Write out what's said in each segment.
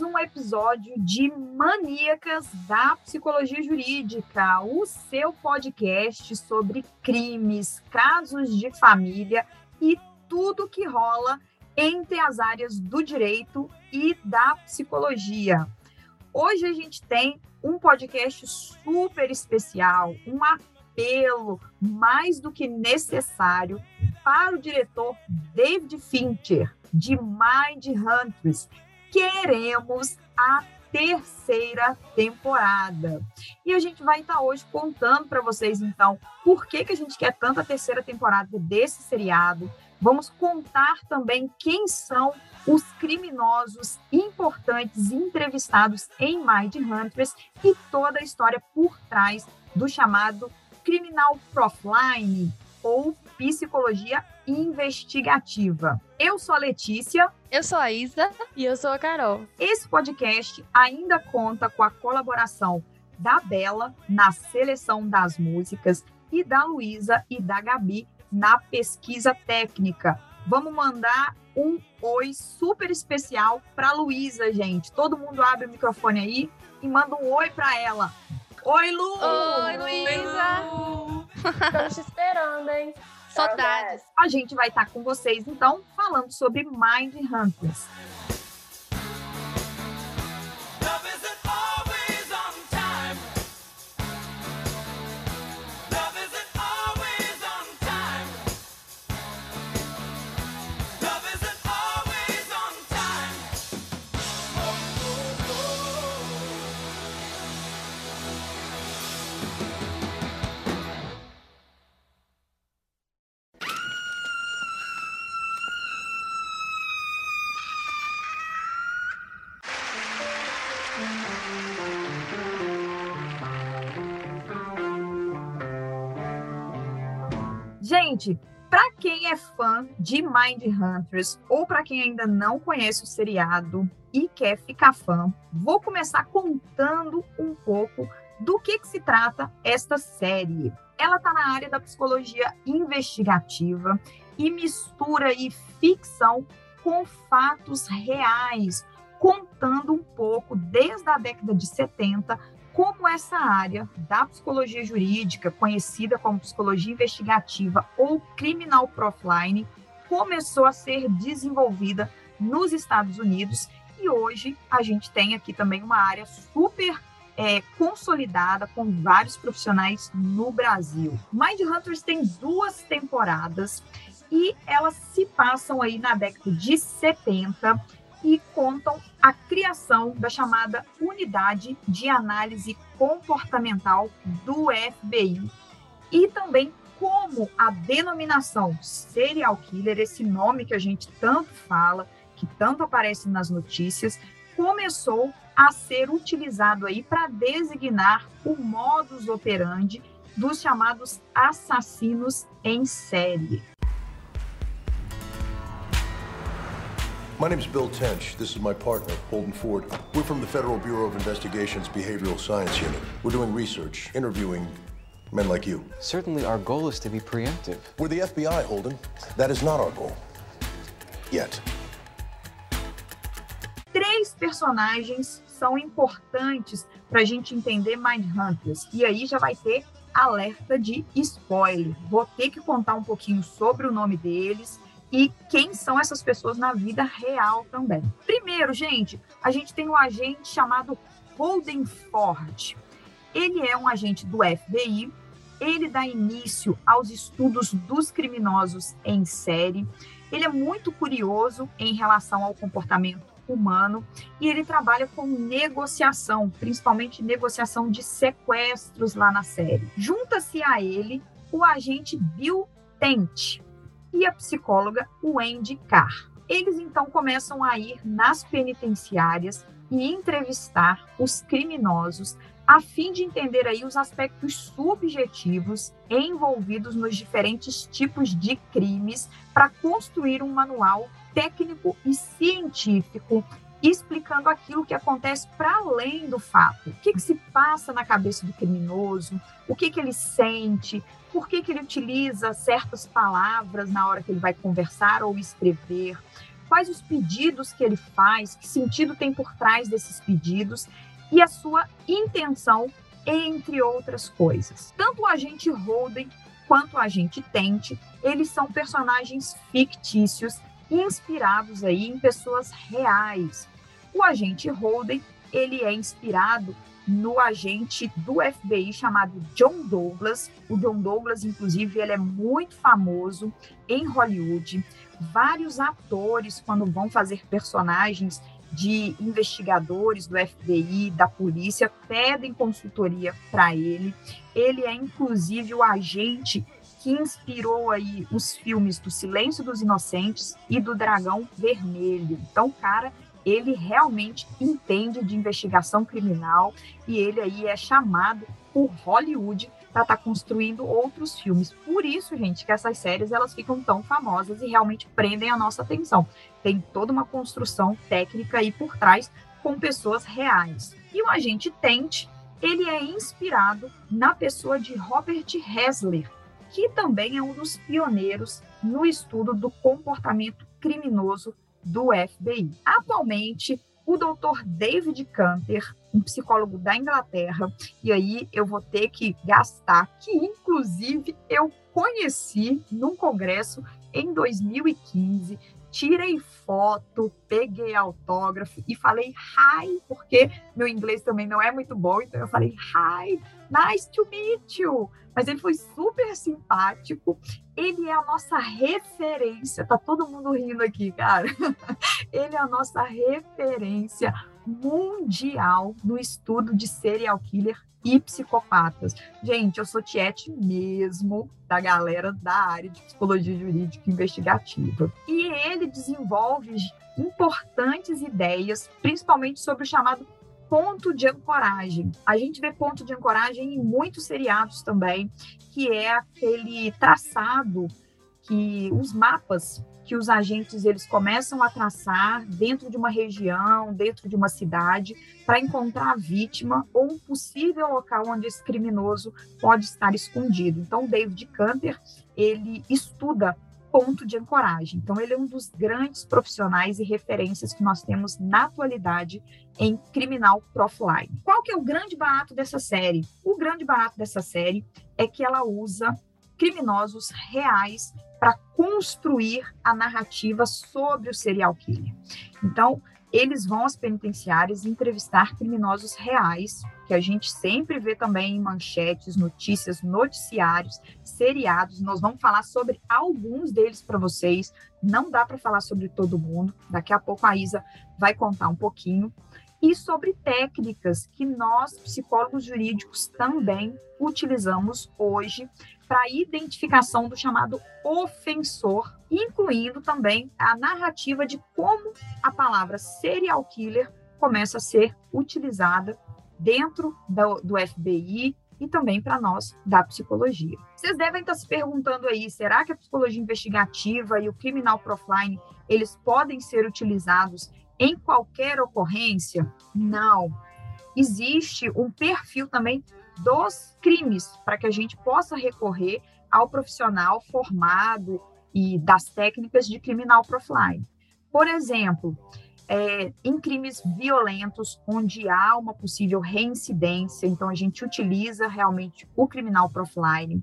um episódio de Maníacas da Psicologia Jurídica, o seu podcast sobre crimes, casos de família e tudo que rola entre as áreas do direito e da psicologia. Hoje a gente tem um podcast super especial, um apelo mais do que necessário para o diretor David Fincher de Mind Hunters. Queremos a terceira temporada. E a gente vai estar hoje contando para vocês, então, por que, que a gente quer tanto a terceira temporada desse seriado. Vamos contar também quem são os criminosos importantes entrevistados em Mind Hunters e toda a história por trás do chamado Criminal Profiling ou Psicologia Investigativa. Eu sou a Letícia. Eu sou a Isa. E eu sou a Carol. Esse podcast ainda conta com a colaboração da Bela na seleção das músicas e da Luísa e da Gabi na pesquisa técnica. Vamos mandar um oi super especial para Luísa, gente. Todo mundo abre o microfone aí e manda um oi para ela. Oi, Lu! Oi, Luísa! Estamos te esperando, hein? Saudades. A gente vai estar com vocês, então, falando sobre Mind Hunters. Gente, para quem é fã de Mind Hunters ou para quem ainda não conhece o seriado e quer ficar fã, vou começar contando um pouco do que, que se trata esta série. Ela está na área da psicologia investigativa e mistura aí ficção com fatos reais, contando um pouco desde a década de 70 como essa área da psicologia jurídica, conhecida como psicologia investigativa ou criminal profiling, começou a ser desenvolvida nos Estados Unidos e hoje a gente tem aqui também uma área super é, consolidada com vários profissionais no Brasil. Mind Hunters tem duas temporadas e elas se passam aí na década de 70 e contam a criação da chamada Unidade de Análise Comportamental do FBI e também como a denominação serial killer, esse nome que a gente tanto fala, que tanto aparece nas notícias, começou a ser utilizado aí para designar o modus operandi dos chamados assassinos em série. My name is Bill Tench. This is my partner, Holden Ford. We're from the Federal Bureau of Investigation's Behavioral Science Unit. We're doing research, interviewing men like you. Certainly, our goal is to be preemptive. We're the FBI, Holden. That is not our goal. Yet. Três personagens são importantes para a gente entender Mindhunters. E aí já vai ter alerta de spoiler. Vou ter que contar um pouquinho sobre o nome deles e quem são essas pessoas na vida real também. Primeiro, gente, a gente tem um agente chamado Holden Ford. Ele é um agente do FBI, ele dá início aos estudos dos criminosos em série. Ele é muito curioso em relação ao comportamento humano e ele trabalha com negociação, principalmente negociação de sequestros lá na série. Junta-se a ele o agente Bill Tent, e a psicóloga Wendy Carr. Eles então começam a ir nas penitenciárias e entrevistar os criminosos a fim de entender aí os aspectos subjetivos envolvidos nos diferentes tipos de crimes para construir um manual técnico e científico explicando aquilo que acontece para além do fato. O que, que, se passa na cabeça do criminoso, o que, que ele sente, por que, que ele utiliza certas palavras na hora que ele vai conversar ou escrever, quais os pedidos que ele faz, que sentido tem por trás desses pedidos e a sua intenção, entre outras coisas. Tanto o agente Holden quanto o agente Tente, eles são personagens fictícios inspirados aí em pessoas reais. O agente Holden, ele é inspirado no agente do FBI chamado John Douglas. O John Douglas, inclusive, ele é muito famoso em Hollywood. Vários atores, quando vão fazer personagens de investigadores do FBI, da polícia, pedem consultoria para ele. Ele é, inclusive, o agente que inspirou aí os filmes do Silêncio dos Inocentes e do Dragão Vermelho. Então, o cara ele realmente entende de investigação criminal e ele aí é chamado por Hollywood para estar tá construindo outros filmes. Por isso, gente, que essas séries elas ficam tão famosas e realmente prendem a nossa atenção. Tem toda uma construção técnica aí por trás com pessoas reais. E o agente Tent, ele é inspirado na pessoa de Robert Hessler, que também é um dos pioneiros no estudo do comportamento criminoso do FBI. Atualmente, o doutor David Canter, um psicólogo da Inglaterra, e aí eu vou ter que gastar, que inclusive eu conheci num congresso em 2015, tirei foto, peguei autógrafo e falei hi, porque meu inglês também não é muito bom, então eu falei hi, nice to meet you. Mas ele foi super simpático, ele é a nossa referência, tá todo mundo rindo aqui, cara. Ele é a nossa referência mundial no estudo de serial killer e psicopatas. Gente, eu sou tiete mesmo da galera da área de psicologia jurídica investigativa. E ele desenvolve importantes ideias, principalmente sobre o chamado ponto de ancoragem. A gente vê ponto de ancoragem em muitos seriados também, que é aquele traçado que os mapas que os agentes eles começam a traçar dentro de uma região, dentro de uma cidade, para encontrar a vítima ou um possível local onde esse criminoso pode estar escondido. Então, David Canter ele estuda ponto de ancoragem. Então, ele é um dos grandes profissionais e referências que nós temos na atualidade em criminal profiling. Qual que é o grande barato dessa série? O grande barato dessa série é que ela usa criminosos reais para construir a narrativa sobre o serial killer. Então, eles vão às penitenciárias entrevistar criminosos reais, que a gente sempre vê também em manchetes, notícias, noticiários, seriados. Nós vamos falar sobre alguns deles para vocês. Não dá para falar sobre todo mundo. Daqui a pouco a Isa vai contar um pouquinho. E sobre técnicas que nós, psicólogos jurídicos, também utilizamos hoje para a identificação do chamado ofensor, incluindo também a narrativa de como a palavra serial killer começa a ser utilizada dentro do, do FBI e também para nós da psicologia. Vocês devem estar se perguntando aí, será que a psicologia investigativa e o criminal profiling eles podem ser utilizados em qualquer ocorrência? Não. Existe um perfil também dos crimes, para que a gente possa recorrer ao profissional formado e das técnicas de criminal profiling. Por exemplo, é, em crimes violentos, onde há uma possível reincidência, então a gente utiliza realmente o criminal profiling.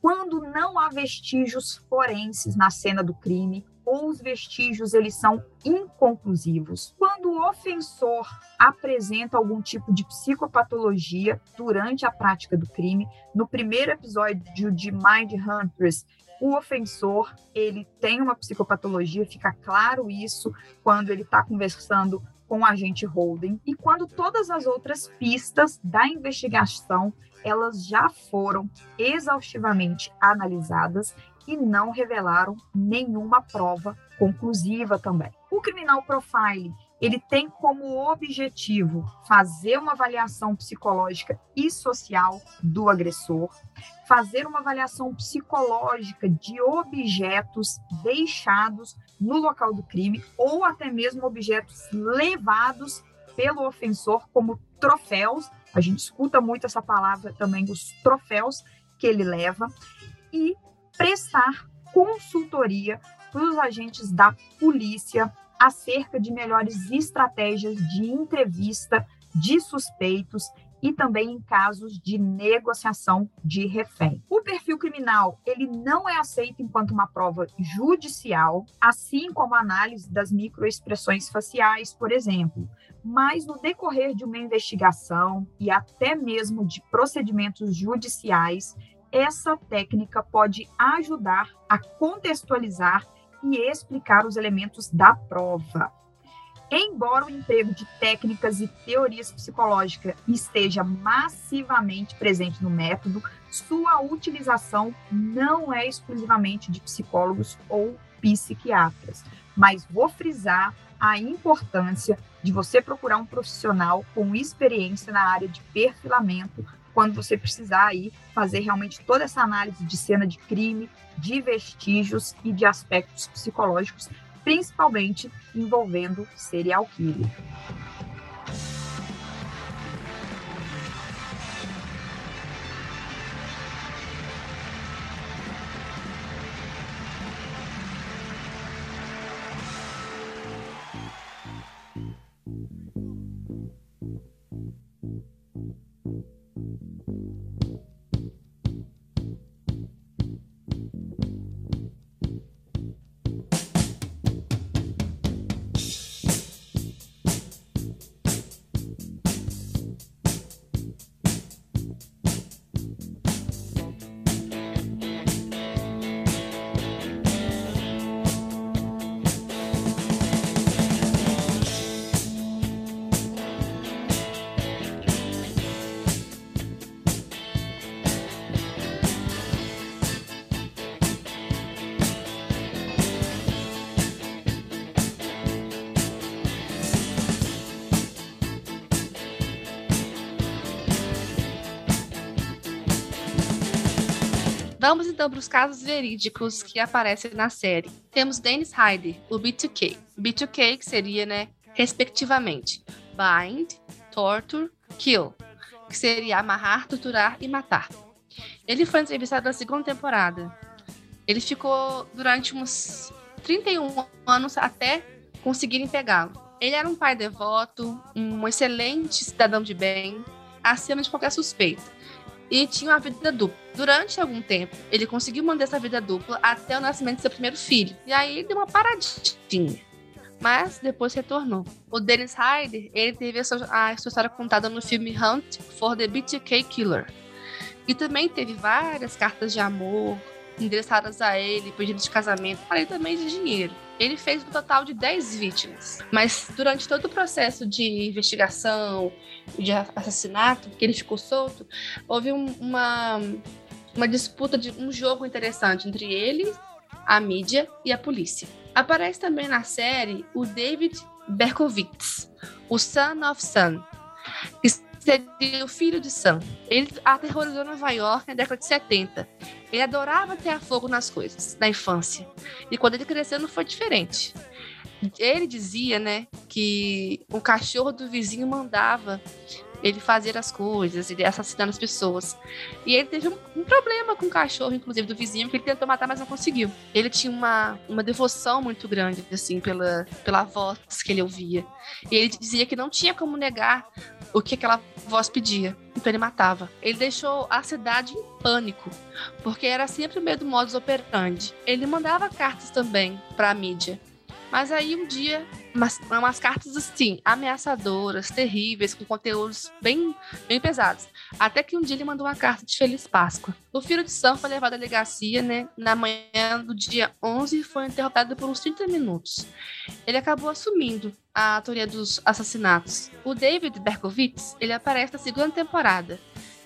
Quando não há vestígios forenses na cena do crime, os vestígios eles são inconclusivos. Quando o ofensor apresenta algum tipo de psicopatologia durante a prática do crime, no primeiro episódio de Mind Hunters, o ofensor ele tem uma psicopatologia, fica claro isso quando ele está conversando com o agente Holden e quando todas as outras pistas da investigação elas já foram exaustivamente analisadas e não revelaram nenhuma prova conclusiva também. O criminal profiling ele tem como objetivo fazer uma avaliação psicológica e social do agressor, fazer uma avaliação psicológica de objetos deixados no local do crime ou até mesmo objetos levados pelo ofensor como troféus. A gente escuta muito essa palavra também, os troféus que ele leva, e prestar consultoria para os agentes da polícia acerca de melhores estratégias de entrevista de suspeitos e também em casos de negociação de refém. O perfil criminal, ele não é aceito enquanto uma prova judicial, assim como a análise das microexpressões faciais, por exemplo. Mas no decorrer de uma investigação e até mesmo de procedimentos judiciais, essa técnica pode ajudar a contextualizar e explicar os elementos da prova. Embora o emprego de técnicas e teorias psicológicas esteja massivamente presente no método, sua utilização não é exclusivamente de psicólogos ou psiquiatras. Mas vou frisar a importância de você procurar um profissional com experiência na área de perfilamento quando você precisar aí fazer realmente toda essa análise de cena de crime, de vestígios e de aspectos psicológicos principalmente envolvendo serial killer. Vamos então para os casos verídicos que aparecem na série. Temos Dennis Hyde, o B2K. B2K que seria, né, respectivamente, bind, torture, kill, que seria amarrar, torturar e matar. Ele foi entrevistado na segunda temporada. Ele ficou durante uns 31 anos até conseguirem pegá-lo. Ele era um pai devoto, um excelente cidadão de bem, acima de qualquer suspeita e tinha uma vida dupla. Durante algum tempo, ele conseguiu manter essa vida dupla até o nascimento do seu primeiro filho. E aí deu uma paradinha. Mas depois retornou. O Dennis Hyde, ele teve a sua, a sua história contada no filme Hunt for the BTK Killer. E também teve várias cartas de amor endereçadas a ele, pedidos de casamento, além também de dinheiro. Ele fez um total de 10 vítimas. Mas durante todo o processo de investigação, de assassinato, que ele ficou solto, houve um, uma, uma disputa de um jogo interessante entre ele, a mídia e a polícia. Aparece também na série o David Berkowitz, o Son of Sun, seria o filho de Sam. Ele aterrorizou Nova York na década de 70. Ele adorava ter fogo nas coisas, na infância. E quando ele cresceu não foi diferente. Ele dizia, né, que o cachorro do vizinho mandava ele fazer as coisas, ele assassinando as pessoas. E ele teve um, um, problema com o cachorro, inclusive, do vizinho, que ele tentou matar, mas não conseguiu. Ele tinha uma, uma devoção muito grande, assim, pela, pela voz que ele ouvia. E ele dizia que não tinha como negar o que aquela voz pedia. Então ele matava. Ele deixou a cidade em pânico, porque era sempre o mesmo modus operandi. Ele mandava cartas também para a mídia mas aí um dia, umas, umas cartas assim, ameaçadoras, terríveis, com conteúdos bem, bem pesados. Até que um dia ele mandou uma carta de Feliz Páscoa. O filho de Sam foi levado à delegacia, né? Na manhã do dia 11 e foi interrogado por uns 30 minutos. Ele acabou assumindo a autoria dos assassinatos. O David Berkowitz, ele aparece na segunda temporada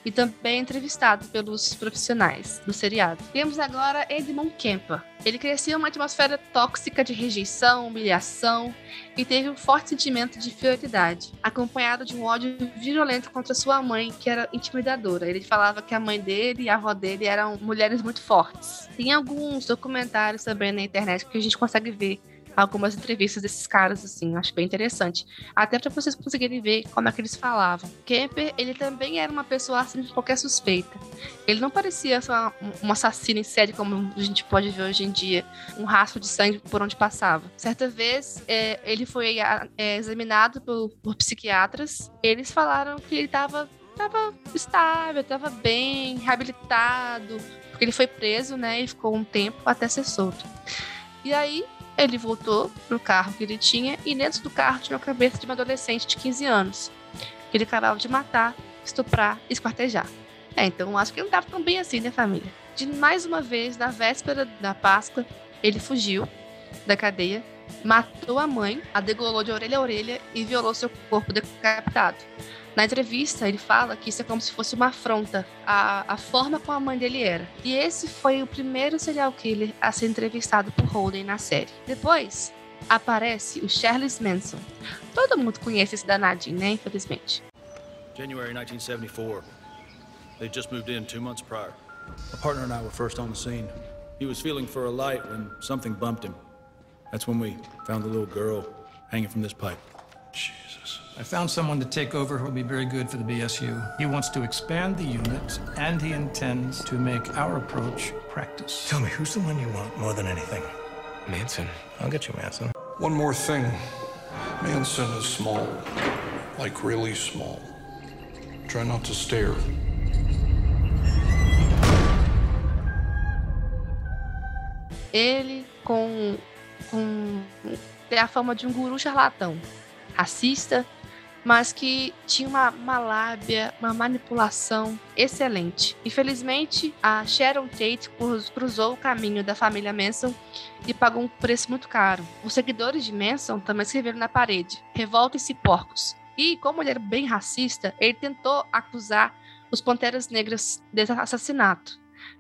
e também entrevistado pelos profissionais do seriado. Temos agora Edmund Kemper. Ele cresceu em uma atmosfera tóxica de rejeição, humilhação e teve um forte sentimento de inferioridade, acompanhado de um ódio violento contra sua mãe, que era intimidadora. Ele falava que a mãe dele e a avó dele eram mulheres muito fortes. Tem alguns documentários também na internet que a gente consegue ver algumas entrevistas desses caras, assim, acho bem interessante. Até para vocês conseguirem ver como é que eles falavam. Kemper, ele também era uma pessoa assim de qualquer suspeita. Ele não parecia só um assassino em série como a gente pode ver hoje em dia, um rastro de sangue por onde passava. Certa vez, é, ele foi é, examinado por, por psiquiatras. Eles falaram que ele estava tava estável, estava bem, reabilitado, porque ele foi preso, né, e ficou um tempo até ser solto. E aí ele voltou pro carro que ele tinha e dentro do carro tinha a cabeça de uma adolescente de 15 anos, que ele acabava de matar, estuprar e esquartejar. É, então acho que não estava tão bem assim, né, família? De mais uma vez, na véspera da Páscoa, ele fugiu da cadeia, matou a mãe, a degolou de orelha a orelha e violou seu corpo decapitado. Na entrevista, ele fala que isso é como se fosse uma afronta à, à forma como a mãe dele era. E esse foi o primeiro serial killer a ser entrevistado por Holden na série. Depois, aparece o Charles Manson. Todo mundo conhece esse danadinho, né? Infelizmente. January 1974. They just moved in two months prior. My partner and I were first on the scene. He was feeling for a light when something bumped him. That's when we found the little girl hanging from this pipe. I found someone to take over who will be very good for the BSU. He wants to expand the unit, and he intends to make our approach practice. Tell me, who's the one you want more than anything? Manson. I'll get you Manson. One more thing. Manson is small. Like really small. Try not to stare. Ele com, com tem a fama de um guru charlatão, racista, mas que tinha uma, uma lábia, uma manipulação excelente. Infelizmente, a Sharon Tate cruzou o caminho da família Manson e pagou um preço muito caro. Os seguidores de Manson também escreveram na parede: revoltem-se porcos. E, como ele era bem racista, ele tentou acusar os Panteras Negras desse assassinato.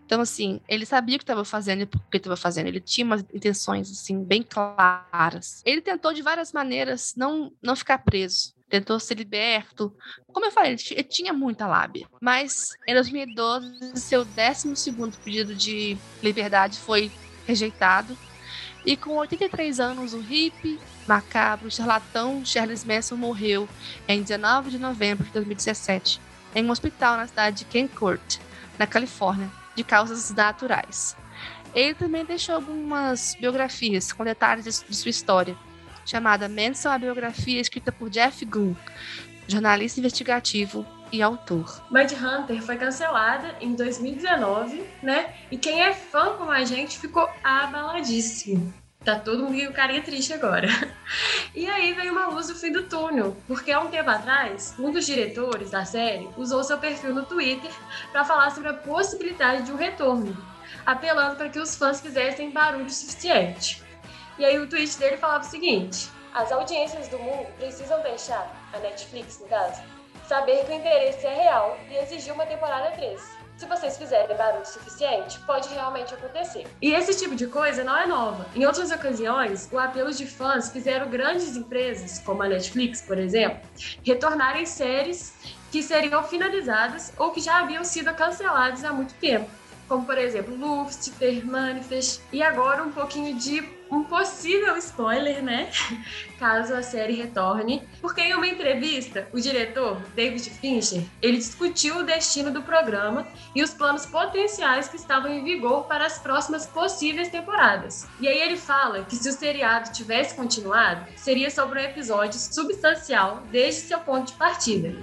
Então, assim, ele sabia o que estava fazendo e por que estava fazendo. Ele tinha umas intenções, assim, bem claras. Ele tentou, de várias maneiras, não, não ficar preso tentou ser liberto. Como eu falei, ele tinha muita lábia. Mas em 2012, seu 12 pedido de liberdade foi rejeitado. E com 83 anos, o hippie, macabro, charlatão Charles Manson morreu em 19 de novembro de 2017 em um hospital na cidade de Kencourt, na Califórnia, de causas naturais. Ele também deixou algumas biografias com detalhes de sua história, chamada Manson, a biografia escrita por Jeff Goon, jornalista investigativo e autor. Hunter foi cancelada em 2019, né? E quem é fã como a gente ficou abaladíssimo. Tá todo mundo com carinha triste agora. E aí veio uma luz do fim do túnel, porque há um tempo atrás, um dos diretores da série usou seu perfil no Twitter para falar sobre a possibilidade de um retorno, apelando para que os fãs fizessem barulho suficiente. E aí o tweet dele falava o seguinte: as audiências do mundo precisam deixar, a Netflix no caso, saber que o interesse é real e exigir uma temporada 3. Se vocês fizerem barulho suficiente, pode realmente acontecer. E esse tipo de coisa não é nova. Em outras ocasiões, o apelo de fãs fizeram grandes empresas, como a Netflix, por exemplo, retornarem séries que seriam finalizadas ou que já haviam sido canceladas há muito tempo como por exemplo Lucifer, Manifest, e agora um pouquinho de um possível spoiler, né? Caso a série retorne, porque em uma entrevista, o diretor, David Fincher, ele discutiu o destino do programa e os planos potenciais que estavam em vigor para as próximas possíveis temporadas. E aí ele fala que se o seriado tivesse continuado, seria sobre um episódio substancial desde seu ponto de partida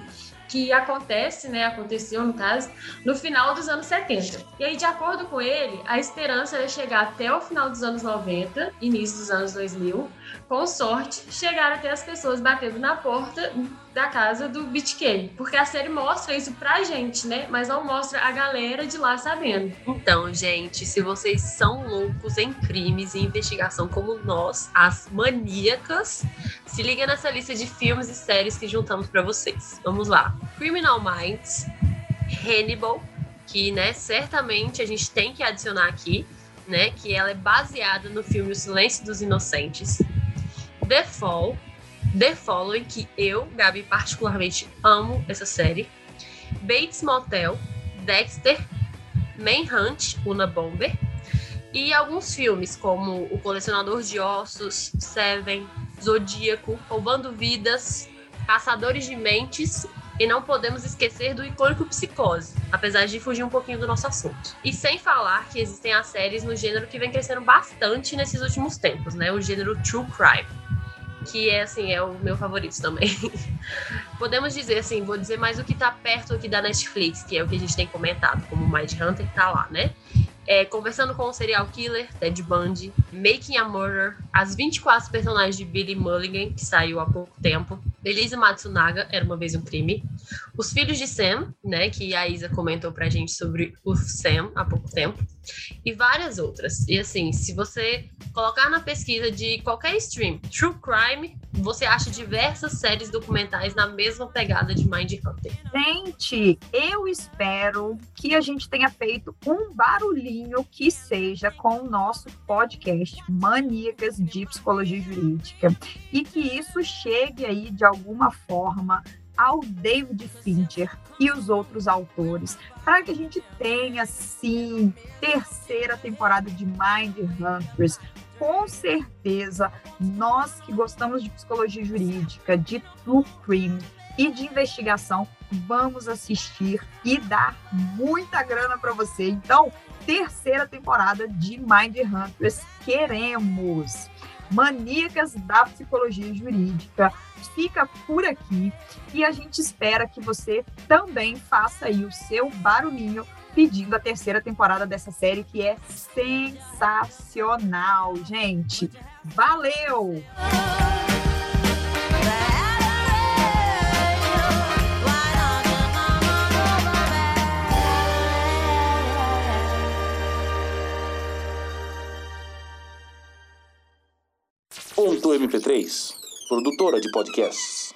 que acontece, né, aconteceu no caso, no final dos anos 70. E aí, de acordo com ele, a esperança era chegar até o final dos anos 90, início dos anos 2000, com sorte, chegar até as pessoas batendo na porta da casa do BitK. Porque a série mostra isso pra gente, né? Mas não mostra a galera de lá sabendo. Então, gente, se vocês são loucos em crimes e investigação como nós, as maníacas, se liga nessa lista de filmes e séries que juntamos para vocês. Vamos lá. Criminal Minds, Hannibal, que, né, certamente a gente tem que adicionar aqui, né, que ela é baseada no filme O Silêncio dos Inocentes. The Fall, The Following, que eu, Gabi, particularmente amo essa série. Bates Motel, Dexter, Manhunt, Una Bomber. E alguns filmes, como O Colecionador de Ossos, Seven, Zodíaco, Roubando Vidas, Caçadores de Mentes e não podemos esquecer do icônico Psicose, apesar de fugir um pouquinho do nosso assunto. E sem falar que existem as séries no gênero que vem crescendo bastante nesses últimos tempos, né? O gênero True Crime. Que é assim, é o meu favorito também. Podemos dizer assim, vou dizer mais o que tá perto aqui da Netflix, que é o que a gente tem comentado, como Mind Hunter que tá lá, né? é, conversando com o serial killer Ted Bundy, Making a Murder, as 24 personagens de Billy Mulligan, que saiu há pouco tempo, Elise Matsunaga, Era Uma Vez um Crime, Os Filhos de Sam, né, que a Isa comentou pra gente sobre o Sam há pouco tempo, e várias outras. E assim, se você colocar na pesquisa de qualquer stream True Crime, você acha diversas séries documentais na mesma pegada de Mind Hunter. Gente, eu espero que a gente tenha feito um barulhinho que seja com o nosso podcast Maníacas de Psicologia Jurídica e que isso chegue aí de alguma forma ao David Fincher e os outros autores, para que a gente tenha, sim, terceira temporada de Mind Hunters. Com certeza, nós que gostamos de psicologia jurídica, de true crime e de investigação, vamos assistir e dar muita grana para você. Então, terceira temporada de Mind Hunters, queremos! Maníacas da Psicologia Jurídica fica por aqui e a gente espera que você também faça aí o seu barulhinho pedindo a terceira temporada dessa série que é sensacional, gente. Valeu! Ponto MP3, produtora de podcasts.